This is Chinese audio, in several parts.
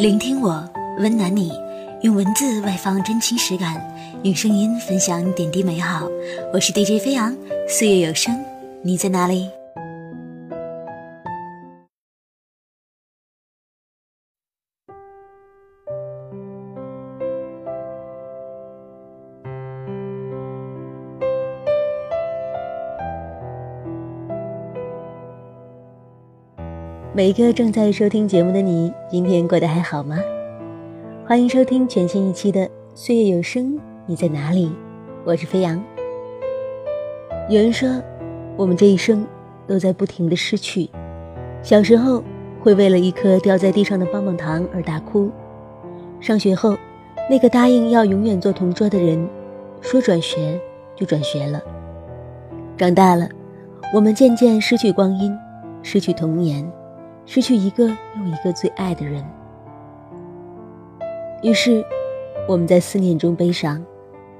聆听我，温暖你，用文字外放真情实感，用声音分享点滴美好。我是 DJ 飞扬，岁月有声，你在哪里？每一个正在收听节目的你，今天过得还好吗？欢迎收听全新一期的《岁月有声》，你在哪里？我是飞扬。有人说，我们这一生都在不停的失去。小时候会为了一颗掉在地上的棒棒糖而大哭；上学后，那个答应要永远做同桌的人，说转学就转学了。长大了，我们渐渐失去光阴，失去童年。失去一个又一个最爱的人，于是我们在思念中悲伤，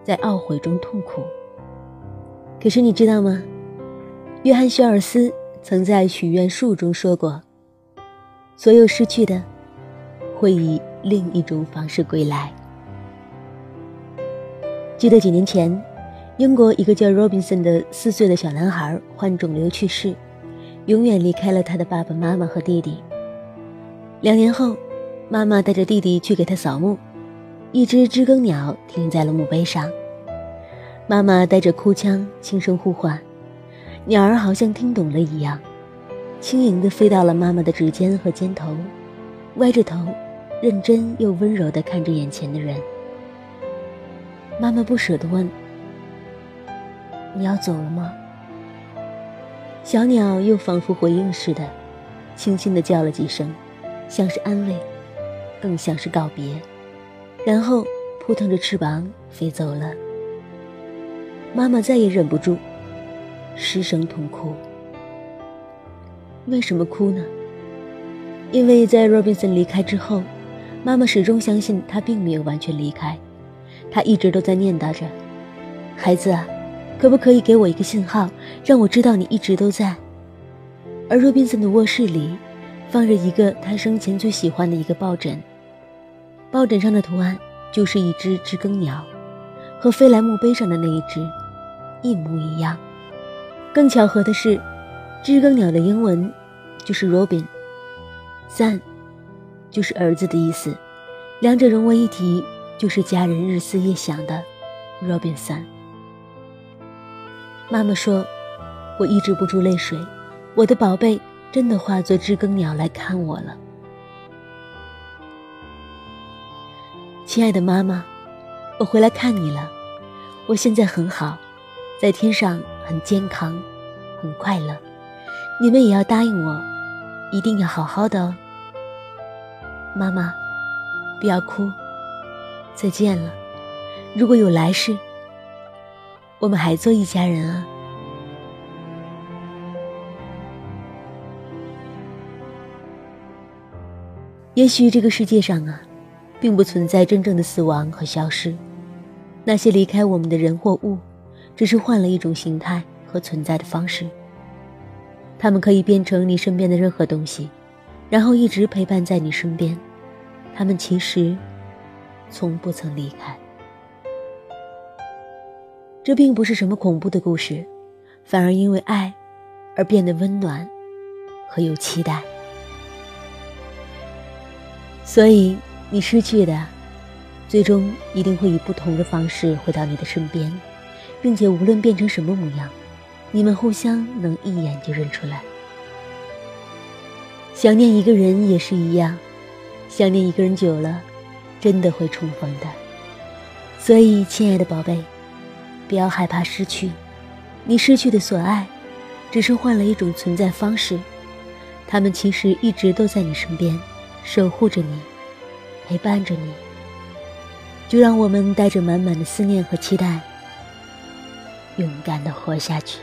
在懊悔中痛苦。可是你知道吗？约翰·休尔斯曾在《许愿树》中说过：“所有失去的，会以另一种方式归来。”记得几年前，英国一个叫 Robinson 的四岁的小男孩患肿瘤去世。永远离开了他的爸爸妈妈和弟弟。两年后，妈妈带着弟弟去给他扫墓，一只知更鸟停在了墓碑上。妈妈带着哭腔轻声呼唤，鸟儿好像听懂了一样，轻盈地飞到了妈妈的指尖和肩头，歪着头，认真又温柔地看着眼前的人。妈妈不舍得问：“你要走了吗？”小鸟又仿佛回应似的，轻轻地叫了几声，像是安慰，更像是告别，然后扑腾着翅膀飞走了。妈妈再也忍不住，失声痛哭。为什么哭呢？因为在 Robinson 离开之后，妈妈始终相信他并没有完全离开，她一直都在念叨着：“孩子啊。”可不可以给我一个信号，让我知道你一直都在？而若宾森的卧室里，放着一个他生前最喜欢的一个抱枕，抱枕上的图案就是一只知更鸟，和飞来墓碑上的那一只一模一样。更巧合的是，知更鸟的英文就是 Robin，Son，就是儿子的意思，两者融为一体，就是家人日思夜想的 Robinson。妈妈说：“我抑制不住泪水，我的宝贝真的化作知更鸟来看我了。”亲爱的妈妈，我回来看你了，我现在很好，在天上很健康，很快乐。你们也要答应我，一定要好好的哦。妈妈，不要哭，再见了。如果有来世。我们还做一家人啊！也许这个世界上啊，并不存在真正的死亡和消失，那些离开我们的人或物，只是换了一种形态和存在的方式。他们可以变成你身边的任何东西，然后一直陪伴在你身边。他们其实，从不曾离开。这并不是什么恐怖的故事，反而因为爱而变得温暖和有期待。所以，你失去的，最终一定会以不同的方式回到你的身边，并且无论变成什么模样，你们互相能一眼就认出来。想念一个人也是一样，想念一个人久了，真的会重逢的。所以，亲爱的宝贝。不要害怕失去，你失去的所爱，只是换了一种存在方式。他们其实一直都在你身边，守护着你，陪伴着你。就让我们带着满满的思念和期待，勇敢的活下去。